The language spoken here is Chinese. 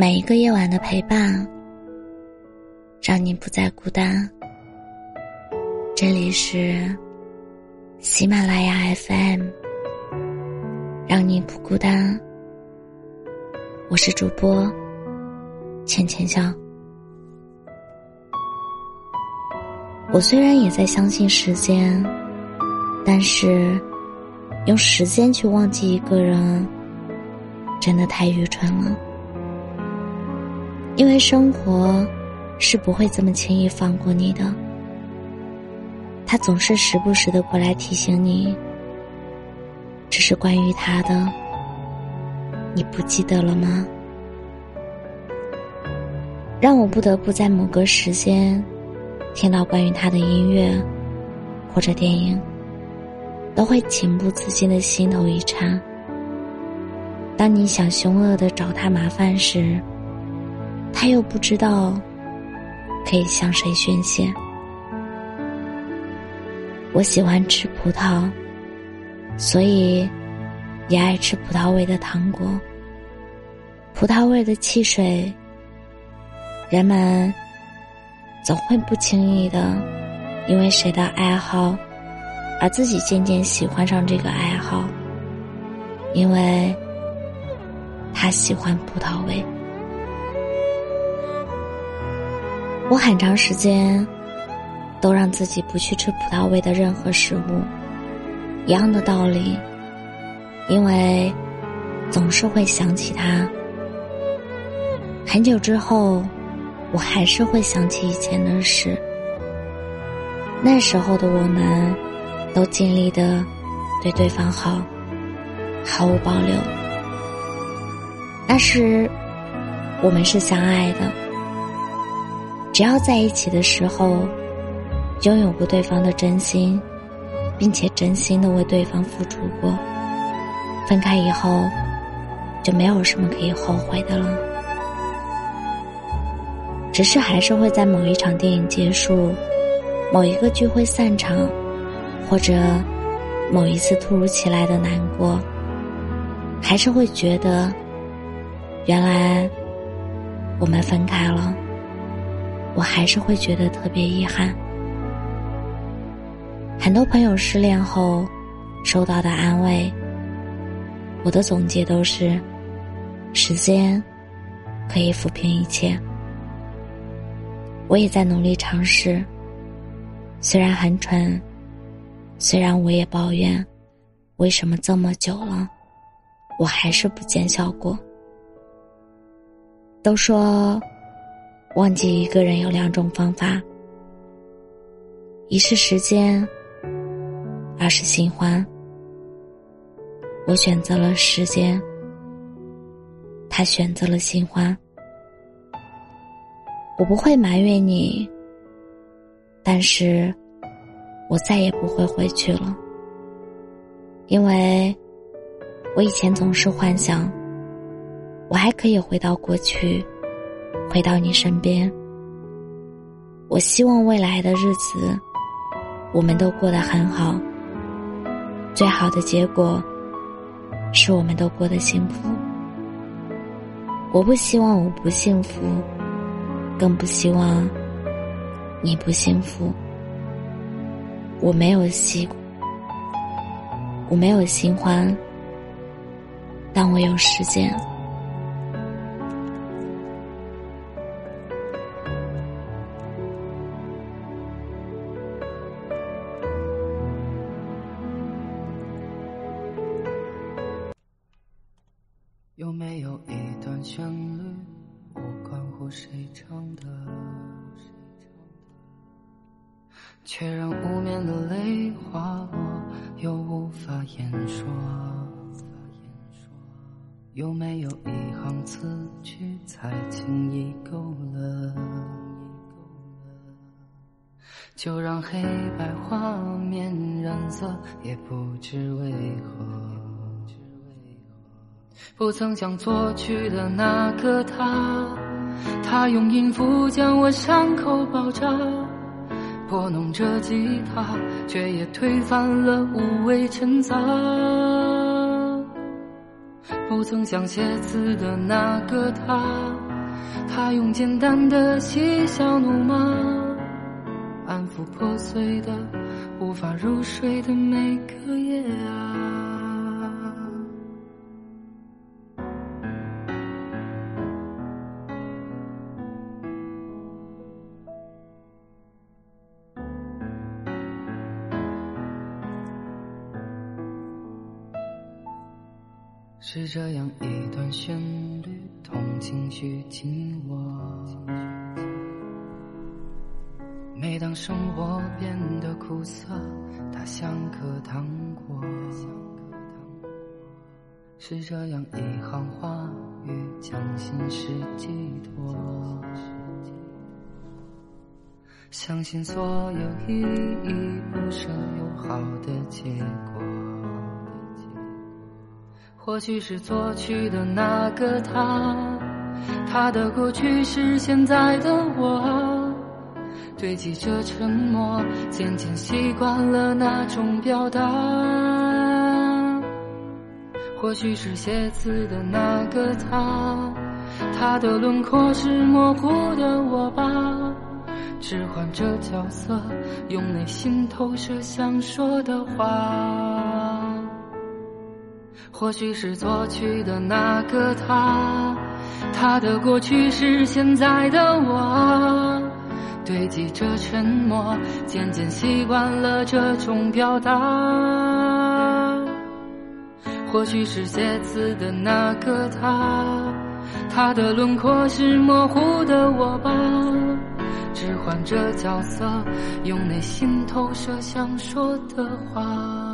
每一个夜晚的陪伴，让你不再孤单。这里是喜马拉雅 FM，让你不孤单。我是主播浅浅笑。我虽然也在相信时间，但是用时间去忘记一个人，真的太愚蠢了。因为生活是不会这么轻易放过你的，他总是时不时的过来提醒你，只是关于他的，你不记得了吗？让我不得不在某个时间。听到关于他的音乐或者电影，都会情不自禁的心头一颤。当你想凶恶的找他麻烦时，他又不知道可以向谁宣泄。我喜欢吃葡萄，所以也爱吃葡萄味的糖果、葡萄味的汽水。人们。总会不轻易的，因为谁的爱好，而自己渐渐喜欢上这个爱好。因为他喜欢葡萄味。我很长时间都让自己不去吃葡萄味的任何食物，一样的道理，因为总是会想起他。很久之后。我还是会想起以前的事。那时候的我们，都尽力的对对方好，毫无保留。那时，我们是相爱的。只要在一起的时候，拥有过对方的真心，并且真心的为对方付出过，分开以后，就没有什么可以后悔的了。只是还是会在某一场电影结束，某一个聚会散场，或者某一次突如其来的难过，还是会觉得，原来我们分开了，我还是会觉得特别遗憾。很多朋友失恋后收到的安慰，我的总结都是：时间可以抚平一切。我也在努力尝试，虽然很蠢，虽然我也抱怨，为什么这么久了，我还是不见效果。都说，忘记一个人有两种方法，一是时间，二是新欢。我选择了时间，他选择了新欢。我不会埋怨你，但是我再也不会回去了，因为我以前总是幻想，我还可以回到过去，回到你身边。我希望未来的日子，我们都过得很好，最好的结果是我们都过得幸福。我不希望我不幸福。更不希望你不幸福。我没有喜，我没有新欢，但我有时间。有没有一段旋律？无关乎谁唱的？却让无眠的泪滑落，又无法言说。有没有一行词句才轻易够了？就让黑白画面染色，也不知为何。不曾想作曲的那个他。他用音符将我伤口包扎，拨弄着吉他，却也推翻了无谓陈杂。不曾想写字的那个他，他用简单的嬉笑怒骂，安抚破碎的、无法入睡的每个夜啊。是这样一段旋律，同情绪紧握。每当生活变得苦涩，它像颗糖果。是这样一行话语，将心事寄托。相信所有依依不舍有好的结果。或许是作曲的那个他，他的过去是现在的我，堆积着沉默，渐渐习惯了那种表达。或许是写字的那个他，他的轮廓是模糊的我吧，置换着角色，用内心投射想说的话。或许是作曲的那个他，他的过去是现在的我，堆积着沉默，渐渐习惯了这种表达。或许是写字的那个他，他的轮廓是模糊的我吧，置换着角色，用内心投射想说的话。